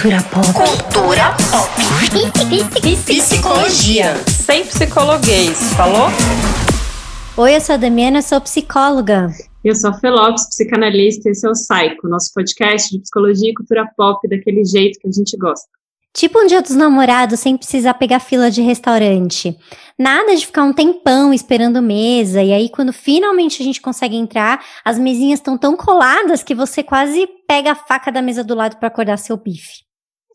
Cultura pop. Cultura pop. Psicologia. Sem psicologuês, falou? Oi, eu sou a Damiana, sou psicóloga. Eu sou a Felopes, psicanalista, e esse é o Psycho, nosso podcast de psicologia e cultura pop daquele jeito que a gente gosta. Tipo um dia dos namorados sem precisar pegar fila de restaurante. Nada de ficar um tempão esperando mesa, e aí quando finalmente a gente consegue entrar, as mesinhas estão tão coladas que você quase pega a faca da mesa do lado para acordar seu bife.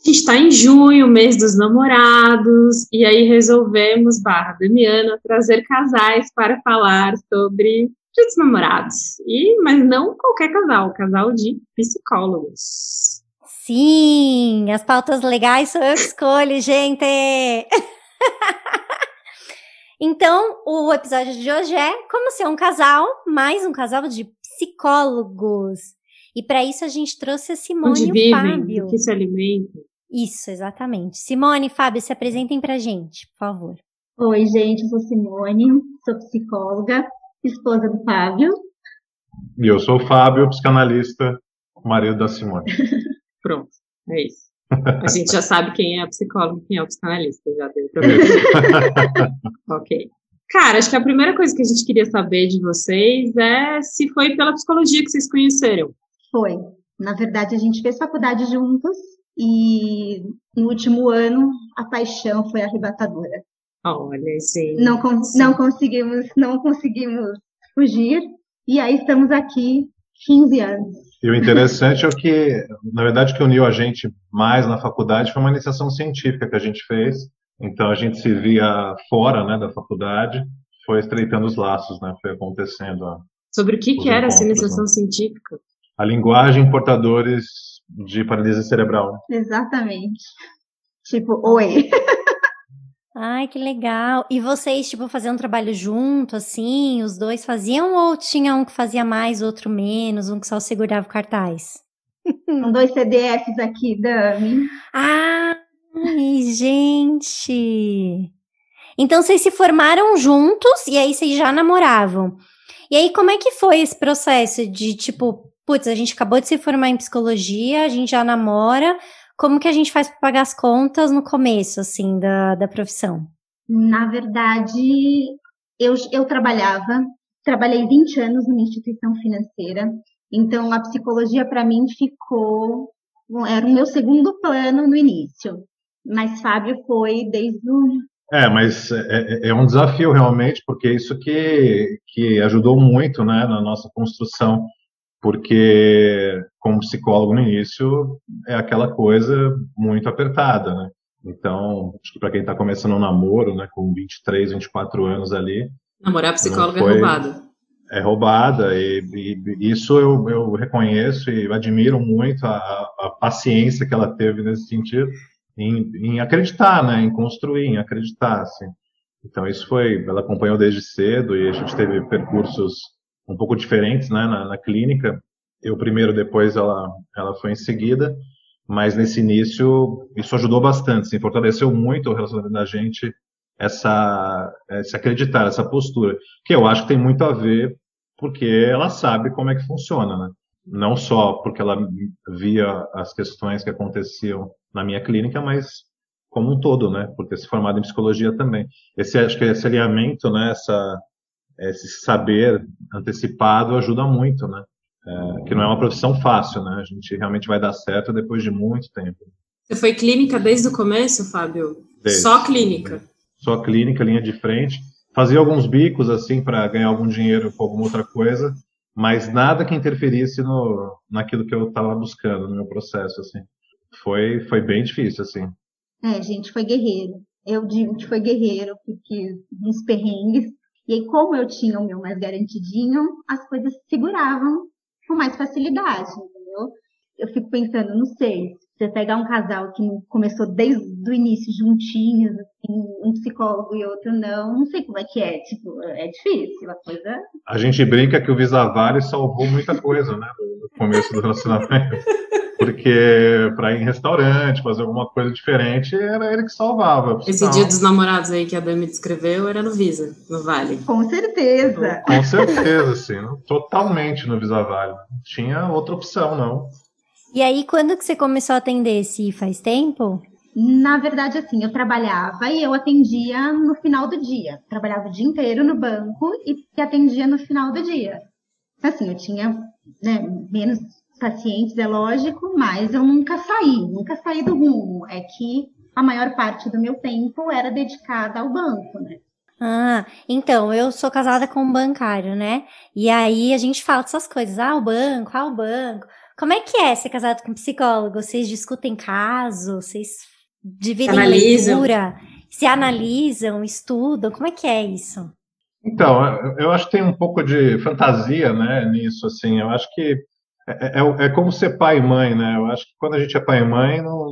A gente está em junho, mês dos namorados, e aí resolvemos, barra Damiana, trazer casais para falar sobre dia dos namorados. E, mas não qualquer casal, casal de psicólogos. Sim, as pautas legais sou eu que escolho, gente! então, o episódio de hoje é como ser um casal, mais um casal de psicólogos. E para isso a gente trouxe a Simone Onde e o vivem, Fábio. que se alimentam. Isso, exatamente. Simone e Fábio, se apresentem pra gente, por favor. Oi, gente, eu sou Simone, sou psicóloga, esposa do Fábio. E eu sou o Fábio, psicanalista, marido da Simone. Pronto, é isso. A gente já sabe quem é a psicóloga e quem é o psicanalista, já deu pra ver. ok. Cara, acho que a primeira coisa que a gente queria saber de vocês é se foi pela psicologia que vocês conheceram. Foi. Na verdade, a gente fez faculdade juntos e no último ano a paixão foi arrebatadora. Olha, gente. Não, con- não conseguimos, não conseguimos fugir e aí estamos aqui 15 anos. E o interessante é o que, na verdade, que uniu a gente mais na faculdade foi uma iniciação científica que a gente fez. Então a gente se via fora, né, da faculdade, foi estreitando os laços, né, foi acontecendo a, Sobre o que, que era essa encontros, iniciação né? científica? A linguagem em portadores de paralisia cerebral. Exatamente. Tipo, oi. Ai, que legal. E vocês, tipo, faziam um trabalho junto, assim? Os dois faziam ou tinha um que fazia mais, outro menos, um que só segurava o cartaz? São dois CDFs aqui, Dami. Ai, gente! Então vocês se formaram juntos e aí vocês já namoravam. E aí, como é que foi esse processo de tipo, putz, a gente acabou de se formar em psicologia, a gente já namora. Como que a gente faz para pagar as contas no começo, assim, da, da profissão? Na verdade, eu, eu trabalhava, trabalhei 20 anos numa instituição financeira, então a psicologia para mim ficou, era o meu segundo plano no início, mas Fábio foi desde o. É, mas é, é- é um desafio realmente, porque isso que, que ajudou muito, né, na nossa construção, porque como psicólogo no início é aquela coisa muito apertada, né? Então, acho que para quem está começando um namoro, né, com 23, 24 anos ali, Namorar psicóloga Não foi- é roubado. é roubada e, e isso eu, eu reconheço e admiro muito a, a paciência que ela teve nesse sentido em, em acreditar, né, em construir, em acreditar, assim. Então isso foi, ela acompanhou desde cedo e a gente teve percursos um pouco diferentes, né, na, na clínica. Eu primeiro, depois ela, ela foi em seguida, mas nesse início isso ajudou bastante, assim, fortaleceu muito o relacionamento da gente essa, esse acreditar, essa postura, que eu acho que tem muito a ver porque ela sabe como é que funciona, né? Não só porque ela via as questões que aconteciam na minha clínica, mas como um todo, né? Por ter se formado em psicologia também. Esse, acho que esse alinhamento, né? Essa, esse saber antecipado ajuda muito, né? É, que não é uma profissão fácil, né? A gente realmente vai dar certo depois de muito tempo. Você foi clínica desde o começo, Fábio? Desde. Só clínica. Só clínica, linha de frente. Fazia alguns bicos, assim, para ganhar algum dinheiro com alguma outra coisa, mas nada que interferisse no, naquilo que eu estava buscando no meu processo, assim. Foi, foi bem difícil, assim. É, gente, foi guerreiro. Eu digo que foi guerreiro, porque uns perrengues. E aí, como eu tinha o meu mais garantidinho, as coisas seguravam com mais facilidade, entendeu? Eu fico pensando, não sei, você pegar um casal que começou desde o início juntinhos, um psicólogo e outro não, não sei como é que é, tipo, é difícil, a coisa A gente brinca que o Visa Vale salvou muita coisa, né, no começo do relacionamento. Porque para ir em restaurante, fazer alguma coisa diferente, era ele que salvava. Esse dia dos namorados aí que a Dami descreveu era no Visa, no Vale. Com certeza. Com certeza, assim, totalmente no Visa Vale. Não tinha outra opção, não. E aí, quando que você começou a atender? Se faz tempo? Na verdade, assim, eu trabalhava e eu atendia no final do dia. Trabalhava o dia inteiro no banco e atendia no final do dia. Assim, eu tinha né, menos pacientes, é lógico, mas eu nunca saí, nunca saí do rumo. É que a maior parte do meu tempo era dedicada ao banco, né? Ah, então, eu sou casada com um bancário, né? E aí a gente fala dessas coisas, ah, o banco, ah, o banco. Como é que é ser casado com um psicólogo? Vocês discutem caso, vocês dividem analisam. leitura, se analisam, estudam, como é que é isso? Então, eu acho que tem um pouco de fantasia, né, nisso, assim, eu acho que é, é, é, como ser pai e mãe, né? Eu acho que quando a gente é pai e mãe, não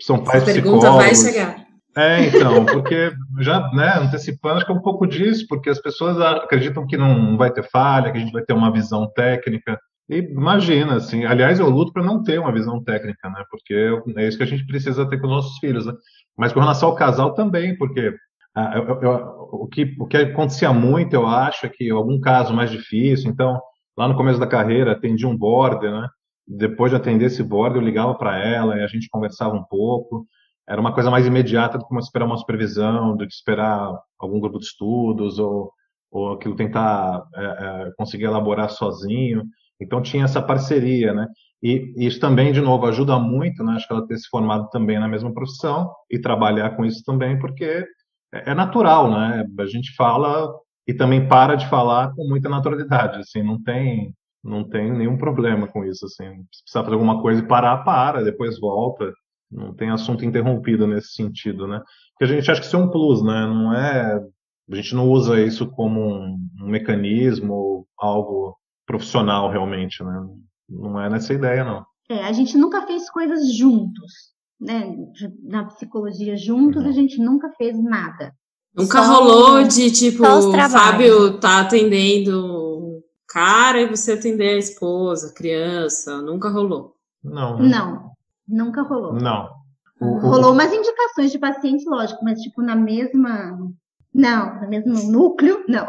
são pais Essa pergunta psicólogos. vai chegar. É, então, porque já, né, antecipando, acho que é um pouco disso, porque as pessoas acreditam que não vai ter falha, que a gente vai ter uma visão técnica. Imagina, assim, aliás, eu luto para não ter uma visão técnica, né? Porque é isso que a gente precisa ter com os nossos filhos, né? Mas com relação ao casal também, porque ah, eu, eu, o, que, o que acontecia muito, eu acho, é que algum caso mais difícil, então Lá no começo da carreira, atendi um border, né? Depois de atender esse border, eu ligava para ela e a gente conversava um pouco. Era uma coisa mais imediata do que esperar uma supervisão, do que esperar algum grupo de estudos ou, ou aquilo tentar é, é, conseguir elaborar sozinho. Então tinha essa parceria, né? E, isso também, de novo, ajuda muito, né? Acho que ela ter se formado também na mesma profissão e trabalhar com isso também, porque é, é natural, né? A gente fala e também para de falar com muita naturalidade, assim, não tem não tem nenhum problema com isso, assim, se precisar fazer alguma coisa e parar, para, depois volta, não tem assunto interrompido nesse sentido, né? Porque a gente acha que isso é um plus, né? Não é, a gente não usa isso como um, um mecanismo, algo profissional realmente, né? Não é nessa ideia, não. É, a gente nunca fez coisas juntos, né? Na psicologia juntos, uhum. a gente nunca fez nada. Nunca só, rolou de tipo, o Fábio tá atendendo cara e você atender a esposa, a criança. Nunca rolou. Não. Né? Não, nunca rolou. Não. Rolou umas indicações de pacientes, lógico, mas tipo na mesma. Não, no mesmo núcleo, não.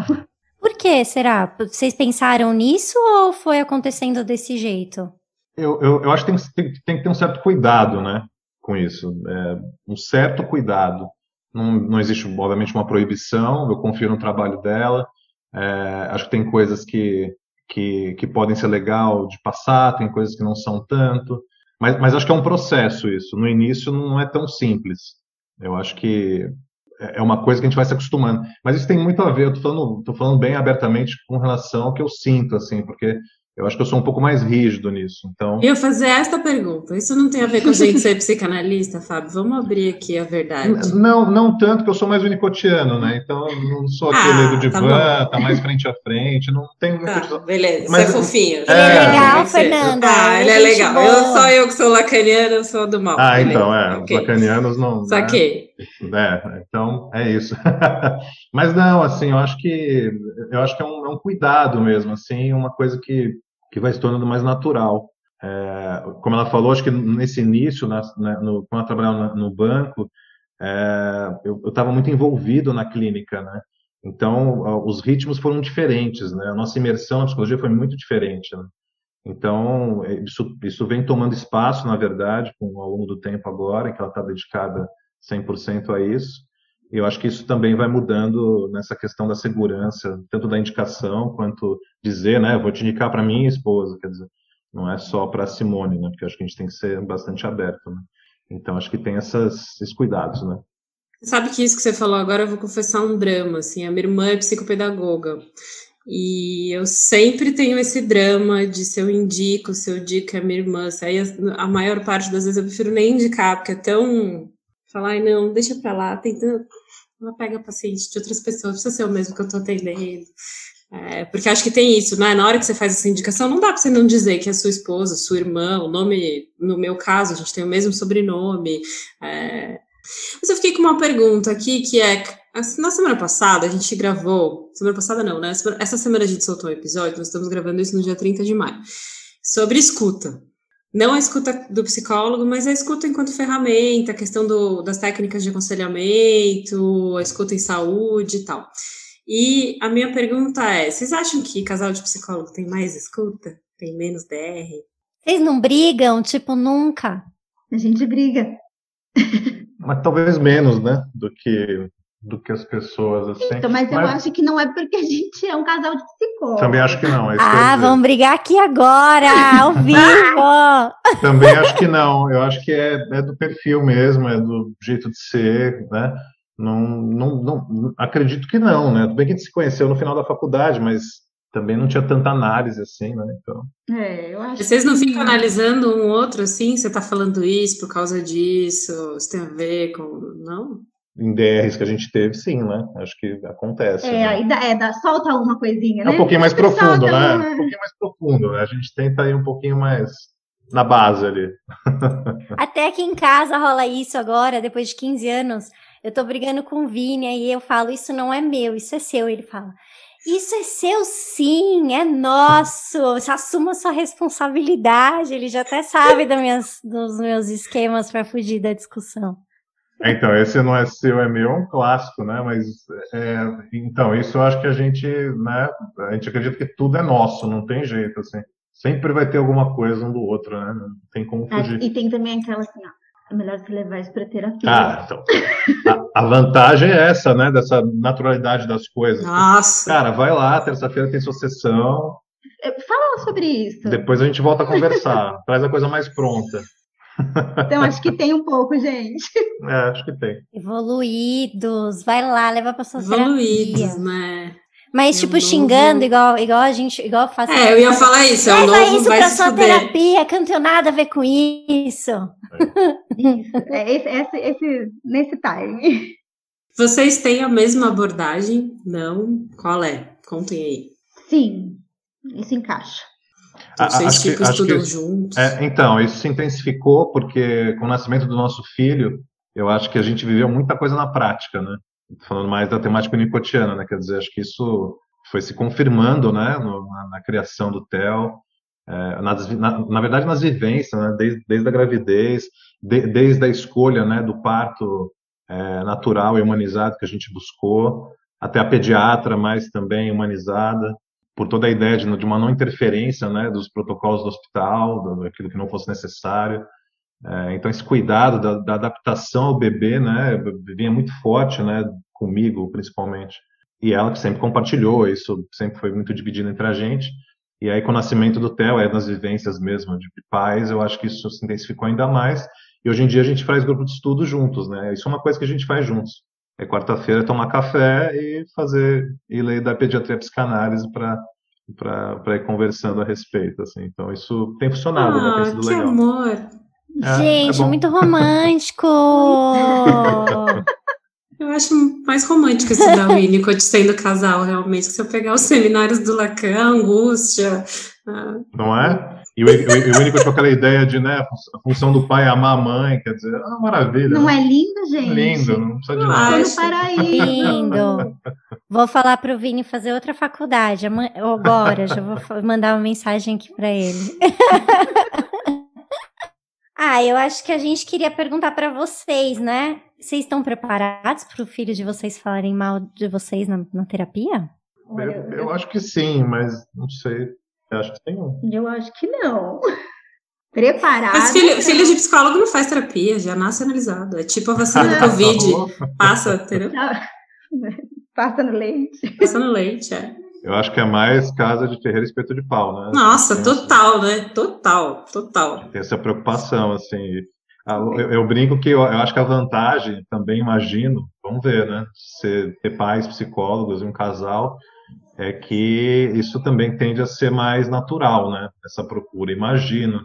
Por que será? Vocês pensaram nisso ou foi acontecendo desse jeito? Eu, eu, eu acho que tem, tem, tem, que ter um certo cuidado, né, com isso. É, um certo cuidado. Não, não existe, obviamente, uma proibição, eu confio no trabalho dela. É, acho que tem coisas que, que, que, podem ser legal de passar, tem coisas que não são tanto. Mas, mas acho que é um processo isso. No início não é tão simples. Eu acho que é, é uma coisa que a gente vai se acostumando. Mas isso tem muito a ver, eu tô falando, tô falando bem abertamente com relação ao que eu sinto, assim, porque eu acho que eu sou um pouco mais rígido nisso. Então. Eu fazer esta pergunta. Isso não tem a ver com a gente ser psicanalista, Fábio? Vamos abrir aqui a verdade. Não, não tanto, que eu sou mais unicotiano, né? Então não sou aquele ah, do divã, tá, tá, mais frente a frente, não tem muito. Tá, beleza, Mas, você é fofinho. Ele é, é legal, Fernanda. Ah, ele é legal. Eu, só eu que sou lacaniana, eu sou do mal. Ah, beleza. então, é. Okay. Os lacanianos não. Saquei. Né? É, então é isso. Mas não, assim, eu acho que eu acho que é um, é um cuidado mesmo, assim, uma coisa que que vai se tornando mais natural. É, como ela falou, acho que nesse início, na, né, no, quando ela trabalhava no, banco, é, eu estava muito envolvido na clínica, né? Então, os ritmos foram diferentes, né? A nossa imersão na psicologia foi muito diferente, né? Então, é, isso, isso vem tomando espaço, na verdade, com, ao longo do tempo agora, que ela está dedicada 100% a isso. Eu acho que isso também vai mudando nessa questão da segurança, tanto da indicação quanto dizer, né, vou te indicar para minha esposa, quer dizer, não é só para Simone, né, porque acho que a gente tem que ser bastante aberto, né. Então acho que tem essas, esses cuidados, né. Sabe que isso que você falou agora, eu vou confessar um drama, assim, a minha irmã é psicopedagoga, e eu sempre tenho esse drama de se eu indico, se eu digo que é minha irmã, aí a maior parte das vezes eu prefiro nem indicar, porque é tão falar, ai não, deixa pra lá, tem tanto, ela pega paciente de outras pessoas, precisa ser o mesmo que eu tô atendendo. É, porque acho que tem isso, né? Na hora que você faz essa indicação, não dá para você não dizer que é sua esposa, sua irmã, o nome, no meu caso, a gente tem o mesmo sobrenome. É... Mas eu fiquei com uma pergunta aqui que é: na semana passada a gente gravou, semana passada não, né? Essa semana a gente soltou um episódio, nós estamos gravando isso no dia 30 de maio, sobre escuta não a escuta do psicólogo, mas a escuta enquanto ferramenta, a questão do, das técnicas de aconselhamento, a escuta em saúde e tal. E a minha pergunta é: vocês acham que casal de psicólogo tem mais escuta? Tem menos DR? Vocês não brigam, tipo, nunca? A gente briga. Mas talvez menos, né? Do que, do que as pessoas, assim. Então, mas, eu acho que não é porque a gente é um casal de psicólogos. Também acho que não. é que Ah, dizer. vamos brigar aqui agora, ao vivo! Também acho que não. Eu acho que é, é do perfil mesmo, é do jeito de ser, né? Não, não, não, acredito que não, né? Tudo bem que a gente se conheceu no final da faculdade, mas também não tinha tanta análise assim, né? Então, É, eu acho Vocês não que- ficam analisando um outro assim? Você tá falando isso por causa disso? Isso tem a ver com. Não? Em DRs que a gente teve, sim, né? Acho que acontece. É, né? dá, é, dá, solta alguma coisinha, É né? um pouquinho mais Solta profundo, né? uma- Um pouquinho mais profundo, né? A gente tenta ir um pouquinho mais na base ali. Até aqui em casa rola isso agora, depois de 15 anos. Eu tô brigando com o Vini, aí eu falo, isso não é meu, isso é seu. Ele fala, isso é seu sim, é nosso. Você assuma a sua responsabilidade. Ele já até sabe das minhas, dos meus esquemas para fugir da discussão. Então, esse não é seu, é meu, é um clássico, né? Mas, é, então, isso eu acho que a gente, né? A gente acredita que tudo é nosso, não tem jeito, assim. Sempre vai ter alguma coisa um do outro, né? Não tem como Ah, fugir. e tem também aquela assim, ó. É melhor você levar isso pra terapia. Ah, então. A, a vantagem é essa, né? Dessa naturalidade das coisas. Nossa! Cara, vai lá, terça-feira tem sua sessão, É, Fala sobre isso. depois a gente volta a conversar. Traz a coisa mais pronta. Então, acho que tem um pouco, gente. É, acho que tem. Evoluídos, vai lá, leva pra sua Evoluídos, terapia. né? Mas, É tipo, novo. xingando, igual, igual a gente, igual faço. É, eu ia falar isso, é o novo isso vai pra sua fuder. terapia, que eu não tenho nada a ver com isso. É esse, esse, esse- nesse time. Vocês têm a mesma abordagem? Não? Qual é? Contem aí. Sim, isso encaixa. Vocês, acho que- que estudam isso- juntos? É, então, isso se intensificou porque com o nascimento do nosso filho, eu acho que a gente viveu muita coisa na prática, né? Falando mais da temática nicotiana, né? Quer dizer, acho que isso foi se confirmando, né? no- na, na criação do Theo, é, nas na, na verdade nas vivências, né? Desde, desde a gravidez, de- desde a escolha, né? Do parto é, natural e humanizado que a gente buscou, até a pediatra mais também humanizada por toda a ideia de, de uma não interferência né, dos protocolos do hospital, daquilo que não fosse necessário. É, então, esse cuidado da, da adaptação ao bebê né, vinha muito forte né, comigo, principalmente. E ela que sempre compartilhou, isso sempre foi muito dividido entre a gente. E aí, com o nascimento do Theo, é nas vivências mesmo de pais, eu acho que isso se intensificou ainda mais. E hoje em dia a gente faz grupo de estudo juntos, né? Isso é uma coisa que a gente faz juntos. É quarta-feira tomar café e fazer e ler da pediatria e psicanálise para para ir conversando a respeito, assim. Então isso tem funcionado, né? Tem Ah, sido que legal. amor! É, Gente, é muito romântico. Eu acho mais romântico esse da Winnicott sendo casal, realmente. Se eu pegar os seminários do Lacan, angústia. ah, Não é? E o, o, o único com aquela ideia de, né, a função do pai é amar a mãe, quer dizer, ah, maravilha. Não né? é lindo, gente? Lindo, não precisa de nada. Tô no paraíso. Lindo. Vou falar pro Vini fazer outra faculdade agora. Já vou mandar uma mensagem aqui para ele. ah, eu acho que a gente queria perguntar para vocês, né? Vocês estão preparados para o filho de vocês falarem mal de vocês na, na terapia? Eu, eu acho que sim, mas não sei. Eu acho que tem um. Eu acho que não. Preparado. Mas filho, filho de psicólogo não faz terapia, já nasce analisado. É tipo a vacina do Não. Covid. Passa, entendeu? Passa no leite. Passa no leite, é. Eu acho que é mais casa de Ferreira espeto de pau, né? Nossa, Tem total, né? Total, total. tem essa preocupação, assim. Ah, Eu, eu brinco que eu, eu acho que a vantagem, também imagino, vamos ver, né? Ser, ter pais, psicólogos e um casal, é que isso também tende a ser mais natural, né? Essa procura, imagino.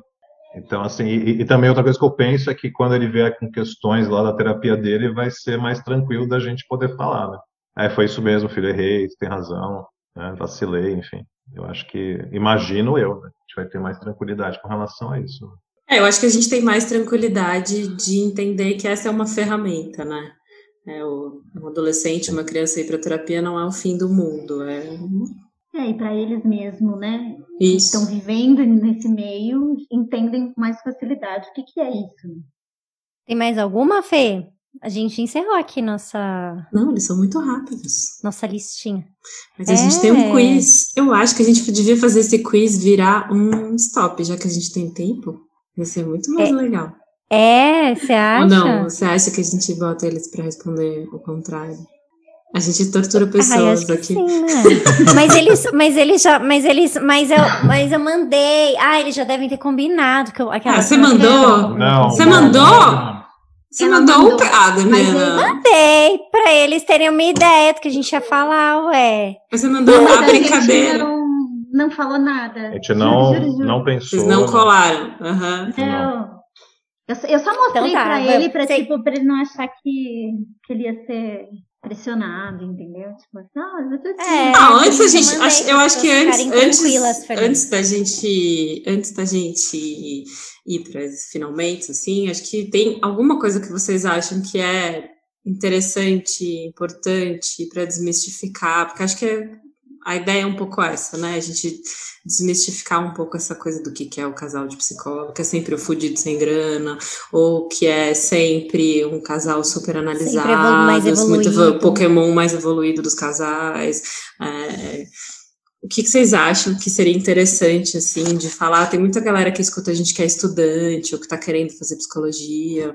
Então, assim, e, e também outra coisa que eu penso é que quando ele vier com questões lá da terapia dele, vai ser mais tranquilo da gente poder falar, né? É, foi isso mesmo, filho, errei, tem razão, né? vacilei, enfim. Eu acho que, imagino eu, né? A gente vai ter mais tranquilidade com relação a isso. É, eu acho que a gente tem mais tranquilidade de entender que essa é uma ferramenta, né? É, o, um adolescente, uma criança ir para terapia não é o fim do mundo, é É, e para eles mesmo, né? Que isso. estão vivendo nesse meio, entendem com mais facilidade o que, que é isso. Tem mais alguma, Fê? A gente encerrou aqui nossa. Não, eles são muito rápidos. Nossa listinha. Mas a é. gente tem um quiz. Eu acho que a gente devia fazer esse quiz virar um stop, já que a gente tem tempo. Vai ser muito mais é. legal. É, você acha? Ou não? Você acha que a gente bota eles para responder o contrário? A gente tortura pessoas Ai, aqui. Sim, né? mas eles, mas eles já, mas eles, mas eu, mas eu mandei. Ah, eles já devem ter combinado que eu, aquela. Ah, você mandou? Não. Você mandou? Não, você Ela mandou, mandou. um ah, Eu mandei pra eles terem uma ideia do que a gente ia falar, ué. Você mandou uma brincadeira. Não, não falou nada. A gente não, juro, juro. não pensou. Vocês não colaram. Uhum. Não. Eu, eu só mostrei então tá, pra ele, pra, tipo, pra ele não achar que, que ele ia ser pressionado, entendeu? Tipo, não, assim. é, ah, antes a gente, acho, eu acho que antes, antes, antes da gente, antes da gente ir para finalmente, assim, acho que tem alguma coisa que vocês acham que é interessante, importante para desmistificar, porque acho que é a ideia é um pouco essa, né? A gente desmistificar um pouco essa coisa do que, que é o casal de psicólogo, que é sempre o fudido sem grana, ou que é sempre um casal super analisado, mais muito Pokémon mais evoluído dos casais. É, o que, que, vocês acham que seria interessante, assim, de falar? Tem muita galera que escuta a gente que é estudante, ou que está querendo fazer psicologia,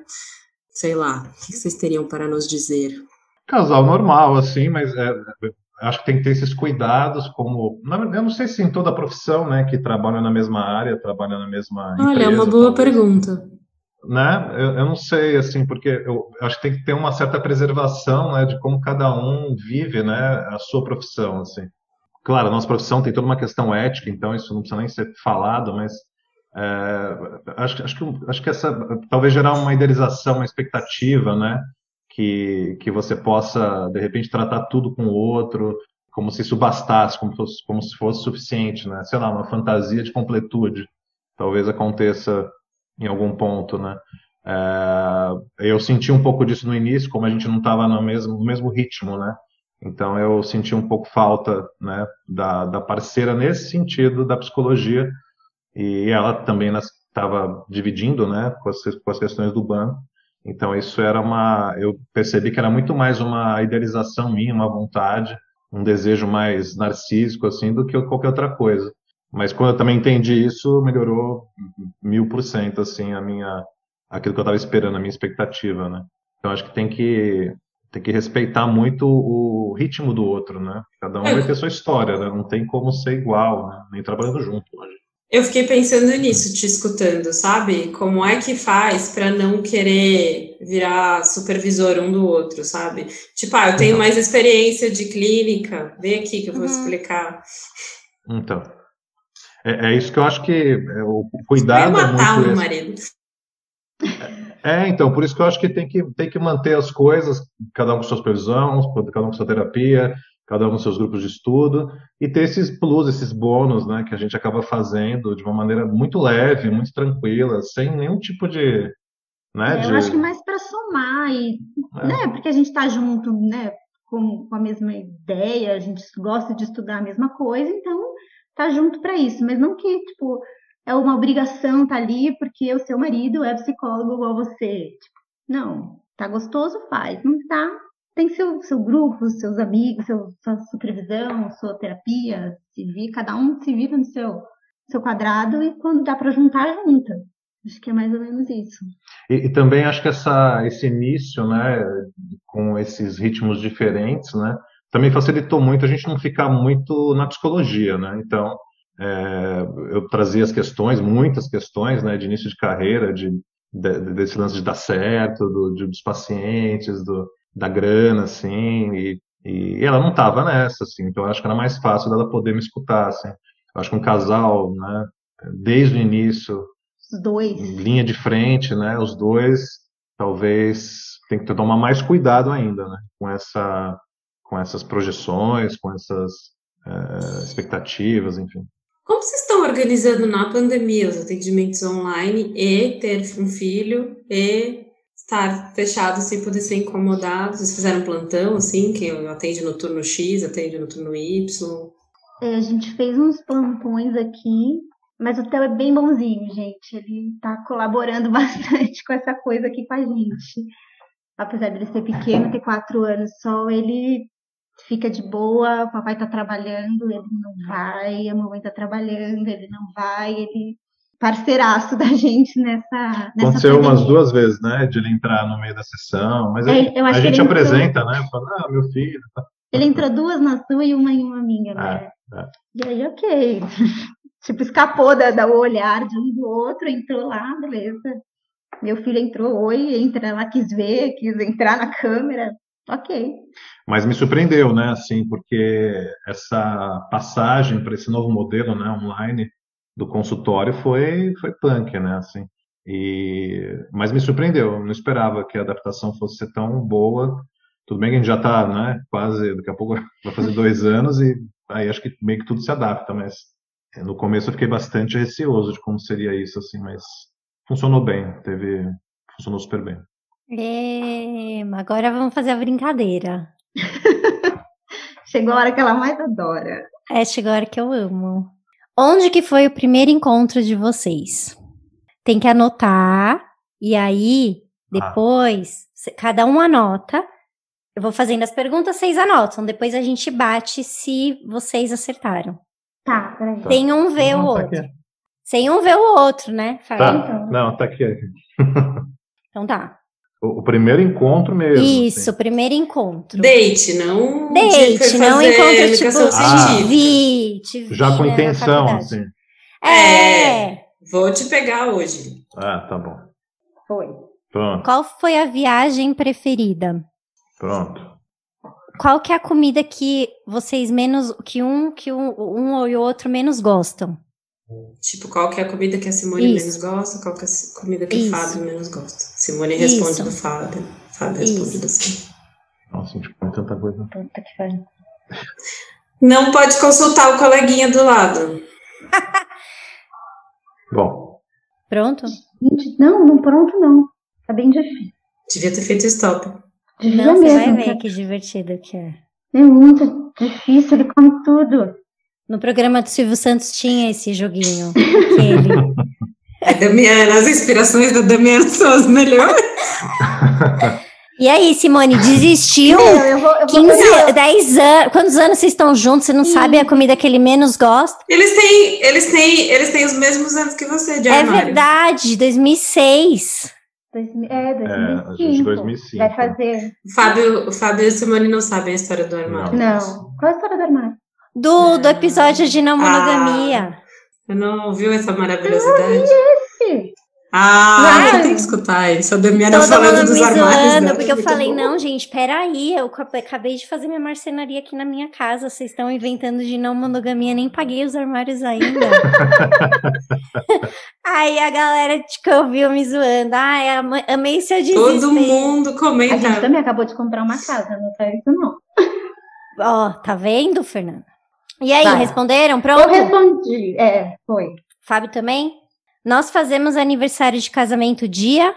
sei lá. O que, que vocês teriam para nos dizer? Casal normal, assim, mas é, acho que tem que ter esses cuidados, como. Eu não sei se em toda a profissão, né, que trabalha na mesma área, trabalha na mesma. Olha, empresa, é uma boa talvez. pergunta. Né? Eu, eu, não sei, assim, porque eu acho que tem que ter uma certa preservação, né, de como cada um vive, né, a sua profissão, assim. Claro, a nossa profissão tem toda uma questão ética, então isso não precisa nem ser falado, mas é, acho, acho, que, acho que essa talvez gerar uma idealização, uma expectativa, né, que, que você possa, de repente, tratar tudo com o outro, como se isso bastasse, como, fosse, como se fosse suficiente, né? Sei lá, uma fantasia de completude. Talvez aconteça em algum ponto, né? É, eu senti um pouco disso no início, como a gente não estava no mesmo, no mesmo ritmo, né? Então eu senti um pouco falta, né, da, da parceira nesse sentido da psicologia e ela também estava dividindo, né, com as, com as questões do banco. Então isso era uma, eu percebi que era muito mais uma idealização minha, uma vontade, um desejo mais narcísico assim do que qualquer outra coisa. Mas quando eu também entendi isso, melhorou mil por cento assim a minha, aquilo que eu estava esperando, a minha expectativa, né? Então acho que tem que tem que respeitar muito o ritmo do outro, né? Cada um é. vai ter sua história, né? Não tem como ser igual, né? Nem trabalhando junto. Hoje. Eu fiquei pensando nisso, te escutando, sabe? Como é que faz para não querer virar supervisor um do outro, sabe? Tipo, ah, eu tenho mais experiência de clínica, vem aqui que eu vou uhum. explicar. Então, é, é, isso que eu acho que é, o cuidado Vai matar é muito o meu marido. É, então, por isso que eu acho que tem que, tem que manter as coisas, cada um com sua supervisão, cada um com sua terapia, cada um com seus grupos de estudo, e ter esses plus, esses bônus, né, que a gente acaba fazendo de uma maneira muito leve, muito tranquila, sem nenhum tipo de. Né, é, de... Eu acho que mais para somar, e, é. né, porque a gente está junto né, com, com a mesma ideia, a gente gosta de estudar a mesma coisa, então tá junto para isso, mas não que, tipo, é uma obrigação tá ali porque o seu marido é psicólogo igual você. Tipo, não, tá gostoso, faz. Não tá, tem seu, seu grupo, seus amigos, seu, sua supervisão, sua terapia, se vir, cada um se vira no seu, seu quadrado e quando dá para juntar, junta. Acho que é mais ou menos isso. E, e, também acho que essa, esse início, né, com esses ritmos diferentes, né, também facilitou muito a gente não ficar muito na psicologia, né? Então, é, eu trazia as questões, muitas questões, né, de início de carreira, de, de desse lance de dar certo, do, de, dos pacientes, do, da grana, assim, e, e ela não estava nessa, assim, então eu acho que era mais fácil dela poder me escutar, assim. Eu acho que um casal, né, desde o início, os dois, linha de frente, né, os dois, talvez tem que tomar mais cuidado ainda, né, com essa, com essas projeções, com essas é, expectativas, enfim. Como vocês estão organizando na pandemia os atendimentos online e ter um filho e estar fechado sem poder ser incomodado? Vocês fizeram plantão, assim, que atende no turno X, atende no turno Y? É, a gente fez uns plantões aqui, mas o Theo é bem bonzinho, gente. Ele está colaborando bastante com essa coisa aqui com a gente. apesar dele ser pequeno, ter quatro anos só, ele fica de boa, o papai tá trabalhando, ele não vai, a mamãe tá trabalhando, ele não vai, ele parceiraço da gente nessa. nessa Aconteceu pandemia. umas duas vezes, né? De ele entrar no meio da sessão, mas É, a gente entrou- apresenta, né? Fala, ah, meu filho. tá. Ele entrou duas na sua e uma em uma minha, né? Ah, ah. E aí, ok. tipo, escapou da, da olhar de um do outro, entrou lá, beleza. Meu filho entrou, oi, entra lá, quis ver, quis entrar na câmera. Ok. Mas me surpreendeu, né? Assim, porque essa passagem para esse novo modelo, né, online do consultório foi foi punk, né? Assim. E mas me surpreendeu. eu Não esperava que a adaptação fosse ser tão boa. Tudo bem que a gente já está, né? Quase daqui a pouco vai fazer dois anos e aí acho que meio que tudo se adapta. Mas é, no começo eu fiquei bastante receoso de como seria isso, assim. Mas funcionou bem. Teve funcionou super bem. É, agora vamos fazer a brincadeira. Chegou a hora que ela mais adora. É, chegou a hora que eu amo. Onde que foi o primeiro encontro de vocês? Tem que anotar, e aí, depois, c- cada um anota. Eu vou fazendo as perguntas, vocês anotam. Depois a gente bate se vocês acertaram. Tá, peraí. Sem um ver o Não, tá outro. aqui. Sem um ver o outro, né, Fábio? Tá. Não, tá aqui. Então tá. O, o primeiro encontro mesmo. Isso, assim. primeiro encontro. Date, não. Date, não encontro tipo, Ah. científica. Te vi Já com intenção, assim. É. Vou te pegar hoje. Ah, tá bom. Foi. Pronto, Qual foi a viagem preferida? pronto. Qual que é a comida que vocês menos, que um, que um, um ou o outro menos gostam? Tipo, qual que é a comida que a Simone Isso. menos gosta? Qual que é a comida que Isso. o Fábio menos gosta? Simone responde Isso. do Fábio. Fábio responde Isso. do Simone. Nossa, a gente come tanta coisa. Puta que pariu. Não pode consultar o coleguinha do lado. Bom, Pronto? Não, não pronto não. Tá bem difícil. Devia ter feito stop. Devia Não, você vai mesmo. ver tá- que divertido que é. É muito difícil, ele come tudo. No programa do Silvio Santos tinha esse joguinho. Aquele. É Damiana, as inspirações da Damiana são as melhores. E aí, Simone, desistiu? Meu, eu vou, eu vou 15, pegar- 10 anos. Quantos anos vocês estão juntos? Você não sabe a comida que ele menos gosta? Eles têm, eles têm, eles têm os mesmos anos que você, de É armário. verdade, 2006. Dois mil- É, a 2005. gente 2005. Vai fazer. O Fábio, o Fábio e a Simone não sabem a história do armário. Não. Qual é a história do armário? Do, do episódio de não monogamia. Eu não ouviu essa maravilhosidade? Sim. Ah, Não. eu tenho que escutar isso. A Damiana Todo falando mundo dos me armários. zoando, dela, porque eu muito falei, bom. não, gente, peraí, eu ca- acabei de fazer minha marcenaria aqui na minha casa, vocês estão inventando de não monogamia, nem paguei os armários ainda. Aí a galera que ouviu me zoando, ai, amei seu desespero. Todo mundo A gente comenta. também acabou de comprar uma casa, não tá isso não. Ó, tá vendo, Fernanda? E aí, Vai. responderam? Eu Pronto? respondi. É, foi. Fábio também? Nós fazemos aniversário de casamento dia.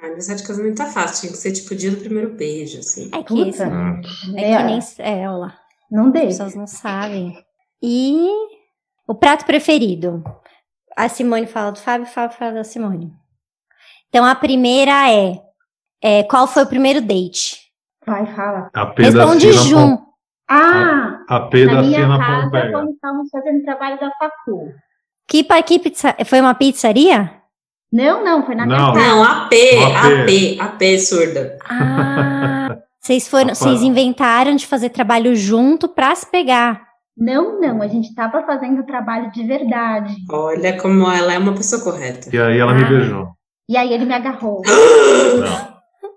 Ah, aniversário de casamento tá fácil. Tinha que ser tipo o dia do primeiro beijo, assim. É que esse, Hum. é que nem. É, olha lá. Não As dei. pessoas não sabem. E o prato preferido. A Simone fala do Fábio, o Fábio fala da Simone. Então a primeira é, é, qual foi o primeiro date? Vai, fala. A Responde Jun. Ah, A P na da minha casa, Pompeia. quando estávamos fazendo trabalho da facu. Que, que pizza? Foi uma pizzaria? Não, não, foi na minha Não. casa. Não, AP, AP. AP, AP surda. Ah, vocês foram, vocês inventaram de fazer trabalho junto pra se pegar. Não, não, a gente estava fazendo trabalho de verdade. Olha como ela é uma pessoa correta. E aí ela me Ah. beijou. E aí ele me agarrou. Não.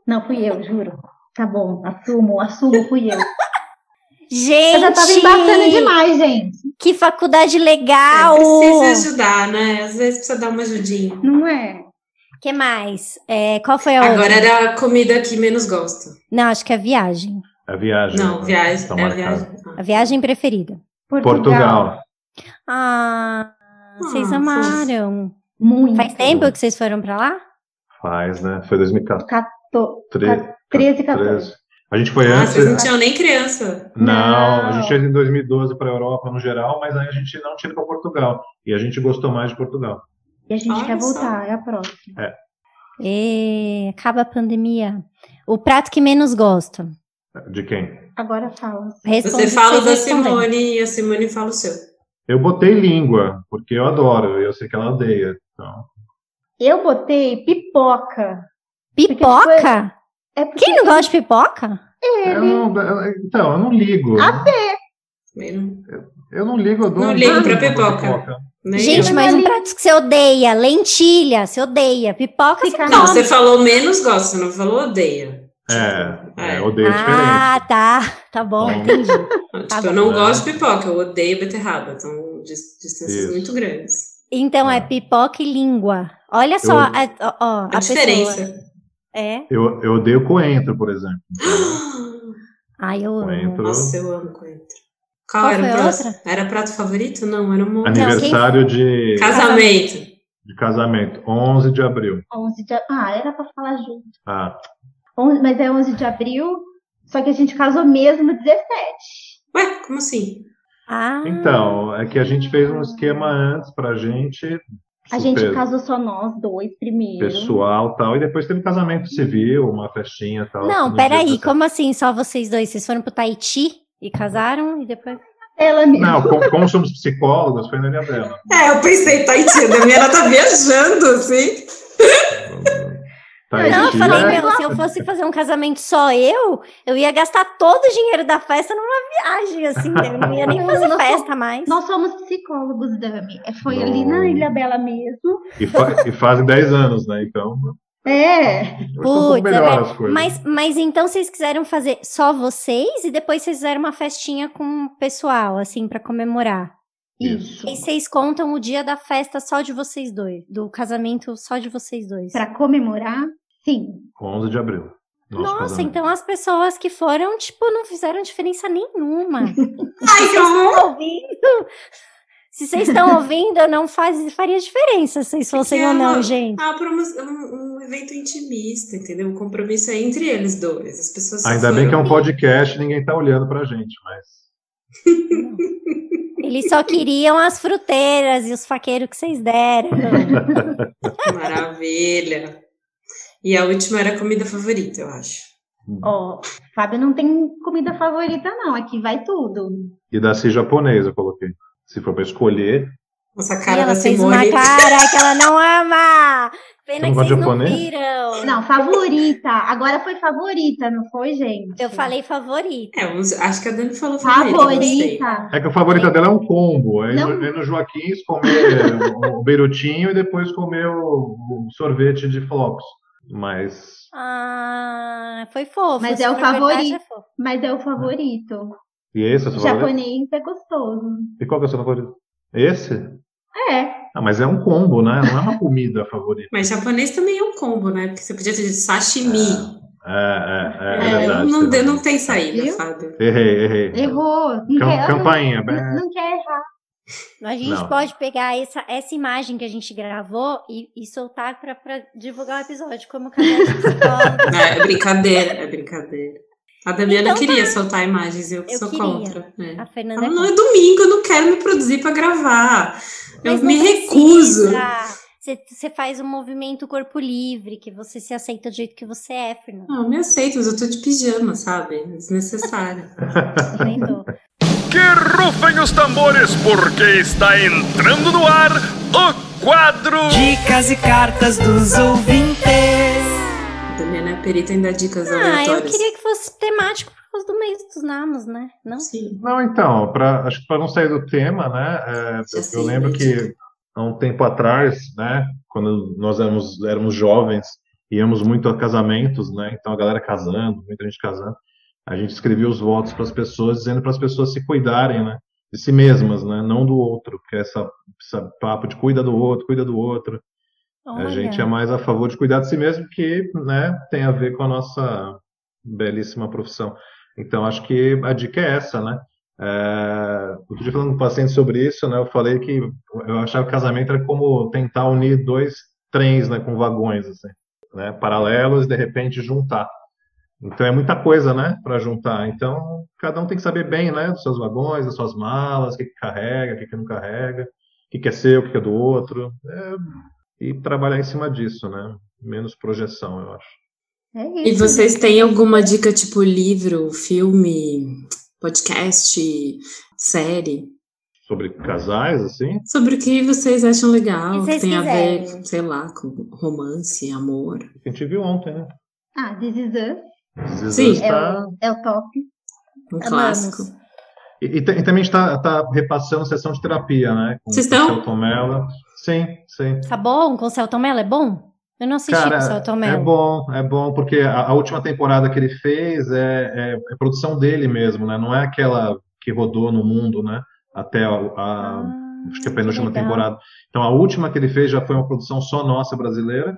Não, fui eu, juro. Tá bom, assumo, assumo, fui eu. Gente, Eu já tava embaçando demais, gente. que faculdade legal! Precisa ajudar, né? Às vezes precisa dar uma ajudinha. Não é? que mais? É, qual foi a Agora outra? era a comida que menos gosto. Não, acho que é a viagem. A viagem. Não, né? viagem. Tá é a marcado. viagem. Ah. A viagem preferida. Portugal. Ah, vocês Ah, amaram. Muito. Faz tempo que vocês foram pra lá? Faz, né? Foi 2014. 14, 13, 14. A gente foi Ah, antes. vocês não tinham nem criança. Não, a Não. gente fez em 2012 para a Europa no geral, mas aí a gente não tinha para Portugal. E a gente gostou mais de Portugal. E a gente Olha quer só. voltar, é a próxima. E acaba a pandemia. O prato que menos gosta. De quem? Agora fala. Responde Você fala da. Simone e a Simone fala o seu. Eu botei língua, porque eu adoro, eu sei que ela odeia. Então, Eu botei pipoca. Pipoca? É porque Quem não gosta de pipoca? eu não, então, eu não ligo. Ah, Também não- Eu não ligo, eu dou Não um ligo pra pipoca. nem Gente, eu. mas um prato que você odeia, lentilha, você odeia. Pipoca, você Não, você falou menos gosta, você não falou odeia. É, é, É. odeio Ah, diferente. tá. Tá bom, Bom. entendi. Tipo, Tá eu não É. gosto de pipoca, eu odeio beterraba. Então, dis- distâncias Isso. muito grandes. Então é pipoca e língua. Olha só, Eu- a, ó, ó, A, a diferença. pessoa. É. Eu, eu odeio coentro, por exemplo. Então, Ai, eu amo. Coentro. Nossa, eu amo coentro. Qual, Qual era o outra? Era prato favorito? Não, era um aniversário de, casamento. de casamento, 11 de abril. 11 de... Ah, era pra falar junto. Ah, 11 Mas é 11 de abril, só que a gente casou mesmo 17. Ué, como assim? Ah, então, é que a gente fez um esquema antes pra gente, A gente super casou só nós dois primeiro. pessoal tal, e depois teve casamento civil, uma festinha tal. Não, peraí, 17. como assim? Só vocês dois? Vocês foram pro Tahiti e casaram e depois. Ela mesmo. Não, como, como somos psicólogos, foi na ilha dela. É, eu pensei, Tahiti, a Damiana tá viajando, assim. Tahiti Não, eu falei, meu, se eu fosse fazer um casamento só eu, eu ia gastar todo o dinheiro da festa numa viagem, assim, eu não ia nem fazer festa mais. Nós somos psicólogos, Dami. É, Foi Bom. ali na Ilha Bela mesmo. E, fa- e fazem 10 anos, né? Então, É. tá um Putz, é. Mas, mas então vocês quiseram fazer só vocês e depois vocês fizeram uma festinha com o pessoal, assim, pra comemorar. Isso. E vocês contam o dia da festa só de vocês dois, do casamento só de vocês dois. Pra comemorar, sim. 11 de abril. Nossa, casamento. então as pessoas que foram, tipo, não fizeram diferença nenhuma. Ai, que horror! Estão ouvindo? Se vocês estão ouvindo, não faz, faria diferença se vocês fossem Porque ou não, é uma- gente. Ah, para um, um evento intimista, entendeu? O compromisso é entre eles dois. As pessoas Ainda bem que é um podcast, ninguém tá olhando pra gente, mas. Eles só queriam as fruteiras e os faqueiros que vocês deram. Maravilha. E a última era a comida favorita, eu acho. Ó, Fábio não tem comida favorita, não. Aqui vai tudo. E da si japonesa eu coloquei. Se for pra escolher. Nossa, E cara ela da fez Simone. uma cara que ela não ama. Pena não que vocês de não japonês? viram. Não, favorita. Agora foi favorita, não foi, gente? Eu falei favorita. É, acho que a Dani falou favorita. Favorita. É que a favorita dela é um combo. É ir Não. no, ir no Joaquins comer o beirotinho e depois comer o, o sorvete de flocos. Mas. Ah, foi fofo. Mas se é o favorito. é. Mas é o favorito. E esse é o seu favorito? Japonês é gostoso. E qual que é o seu favorito? Esse? É. Ah, mas é um combo, né? Não é uma comida favorita. Mas japonês também é um combo, né? Porque você podia ter dito sashimi. É, é, é, é É, verdade. não, não- não tem saída, Viu? Fábio. Errei, errei. Errou. Não Cam- quer, campainha. não, não quer errar. A gente Não. pode pegar essa, essa imagem que a gente gravou e, e soltar pra, pra divulgar o episódio como canal de psicólogo. É, é brincadeira, é brincadeira. A Damiana Então queria soltar imagens, eu que Eu sou queria. contra. né? A Fernanda Ela, é não, é domingo, eu não quero me produzir pra gravar. Mas eu não me recuso. Você, você faz um movimento corpo livre, que você se aceita do jeito que você é, Fernanda. Não, eu me aceito, mas eu tô de pijama, sabe? Desnecessário. Que rufem os tambores, porque está entrando no ar o quadro Dicas e cartas dos ouvintes. A Damiana é perita em dar dicas Ah, eu aleatórias. queria que fosse temático por causa do mês dos namorados, né? Não? Sim. Não, então, pra, acho que para não sair do tema, né? é, Já eu, eu sei, lembro né, que dica. há um tempo atrás, né? Quando nós éramos, éramos jovens, íamos muito a casamentos, né? Então a galera casando, muita gente casando. A gente escrevia os votos para as pessoas, dizendo para as pessoas se cuidarem, né? De si mesmas, né? Não do outro, que é essa, essa papo de cuida do outro, cuida do outro. A Olha. gente é mais a favor de cuidar de si mesmo, que né, tem a ver com a nossa belíssima profissão. Então, acho que a dica é essa, né? É, outro dia falando com um paciente sobre isso, né? Eu falei que eu achava que casamento era como tentar unir dois trens, né? Com vagões, assim, né? Paralelos e de repente juntar. Então é muita coisa, né? Para juntar. Então cada um tem que saber bem, né? Dos seus vagões, das suas malas, o que, que carrega, o que, que não carrega, o que, que é seu, o que, que é do outro. É, e trabalhar em cima disso, né? Menos projeção, eu acho. É E vocês têm alguma dica, tipo livro, filme, podcast, série? Sobre casais, assim? Sobre o que vocês acham legal, Se que vocês tem a ver, quiserem. sei lá, com romance, amor. A gente viu ontem, né? Ah, This Is Us Sim. Us é o, é o top. Um Amamos. clássico. E, e e também está tá repassando sessão de terapia, né? Com Vocês com o estão? Mello. Sim, sim. Tá bom? Com o Celton Mello é bom? Eu não assisti com o Celton é Mello. bom, é bom, porque a, a última temporada que ele fez é, é, é produção dele mesmo, né? Não é aquela que rodou no mundo, né? Até a, a- Ah, acho que a que penúltima temporada. Então, a última que ele fez já foi uma produção só nossa brasileira.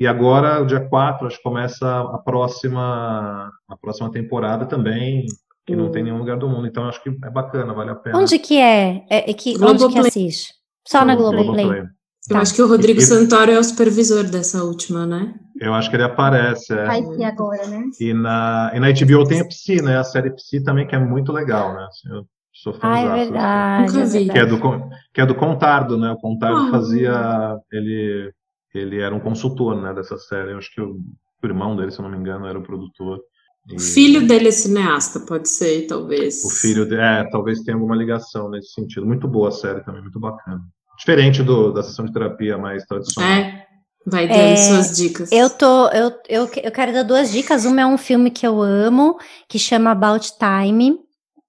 E agora, o dia 4, acho que começa a próxima, a próxima temporada também, que não tem em nenhum lugar do mundo. Então, acho que é bacana, vale a pena. Onde que é? é, é que, onde que Globoplay. assiste? Só na Globoplay. Eu Tá. acho que o Rodrigo E- Santoro é o supervisor dessa última, né? Eu acho que ele aparece. é. Vai ser agora, né? E na, e na HBO tem a Psy, né? A série Psy também, que é muito legal, né? Assim, eu sou fã Ah, é verdade. Nunca é vi. Que é, verdade. do, que é do Contardo, né? O Contardo Ah. fazia. Ele, ele era um consultor, né? Dessa série. Eu acho que o, irmão dele, se eu não me engano, era o produtor. E O filho dele é cineasta, pode ser, talvez. O filho dele. É, talvez tenha alguma ligação nesse sentido. Muito boa a série também, muito bacana. Diferente do, da sessão de terapia mais tradicional. É, vai dando É, suas dicas. Eu tô, eu, eu, eu quero dar duas dicas. Uma é um filme que eu amo, que chama About Time,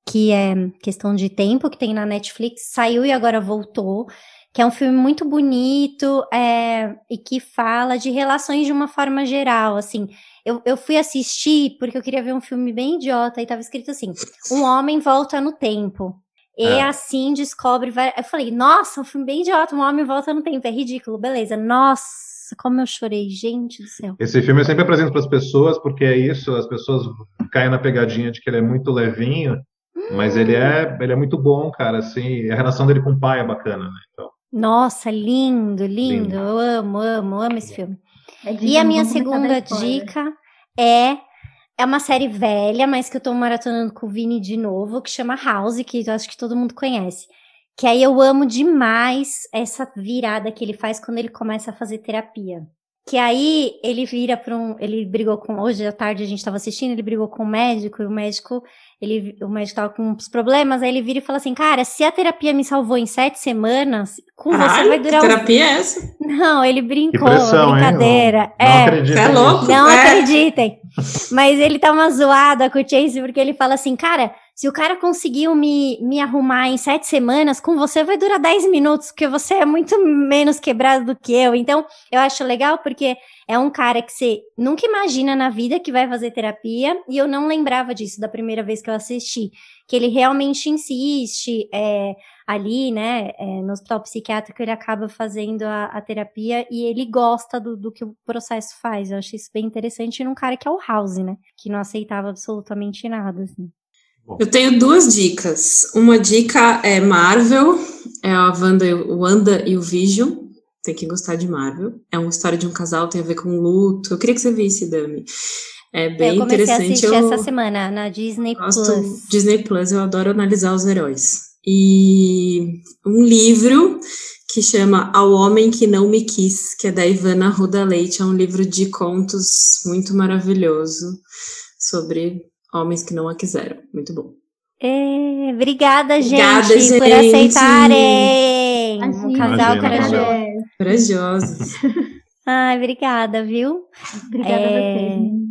que é questão de tempo, que tem na Netflix, saiu e agora voltou. Que é um filme muito bonito é, e que fala de relações de uma forma geral. Assim, eu, eu fui assistir porque eu queria ver um filme bem idiota e tava escrito assim: um homem volta no tempo. E É. assim descobre. Eu falei, nossa, um filme bem idiota, um homem volta no tempo. É ridículo, beleza. Nossa, como eu chorei, gente do céu. Esse filme eu sempre apresento para as pessoas, porque é isso, as pessoas caem na pegadinha de que ele é muito levinho, mas ele é, ele é muito bom, cara, assim, a relação dele com o pai é bacana, né? Então, Nossa, lindo, lindo. Lindo. Eu amo, amo, amo esse filme. É E a minha segunda dica é é uma série velha, mas que eu tô maratonando com o Vini de novo, que chama House, que eu acho que todo mundo conhece. Que aí eu amo demais essa virada que ele faz quando ele começa a fazer terapia. Que aí ele vira para um. Ele brigou com. Hoje à tarde a gente tava assistindo, ele brigou com o médico, e o médico. Ele, o médico tava com uns problemas, aí ele vira e fala assim: Cara, se a terapia me salvou em sete semanas, com você Caralho, vai que durar uns terapia é essa? não, ele que brincou, pressão, hein? brincadeira. Não, é, não Você é louco? não É. acreditem. Mas ele tá uma zoada com o Chase, porque ele fala assim, cara, se o cara conseguiu me, me arrumar em sete semanas, com você vai durar dez minutos, porque você é muito menos quebrado do que eu. Então, eu acho legal porque é um cara que você nunca imagina na vida que vai fazer terapia, e eu não lembrava disso da primeira vez que eu assisti. Que ele realmente insiste, é, ali, né, é, no hospital psiquiátrico, ele acaba fazendo a, a terapia e ele gosta do, do que o processo faz. Eu achei isso bem interessante num cara que é o House, né, que não aceitava absolutamente nada, assim. Eu tenho duas dicas. Uma dica é Marvel, é a Wanda, e o Wanda e o Vision. Tem que gostar de Marvel. É uma história de um casal, tem a ver com luto. Eu queria que você visse, Dami. É bem eu comecei a interessante. assistir eu essa semana na Disney gosto Plus. Disney Plus, eu adoro analisar os heróis. E um livro que chama Ao Homem que Não Me Quis, que é da Ivana Ruda Leite, é um livro de contos muito maravilhoso sobre homens que não a quiseram. Muito bom. É, obrigada, gente, Obrigada, por gente. aceitarem. Um Imagina, casal Imagina, corajoso. casal. Corajosos. Ai, obrigada, viu? Obrigada É, a vocês.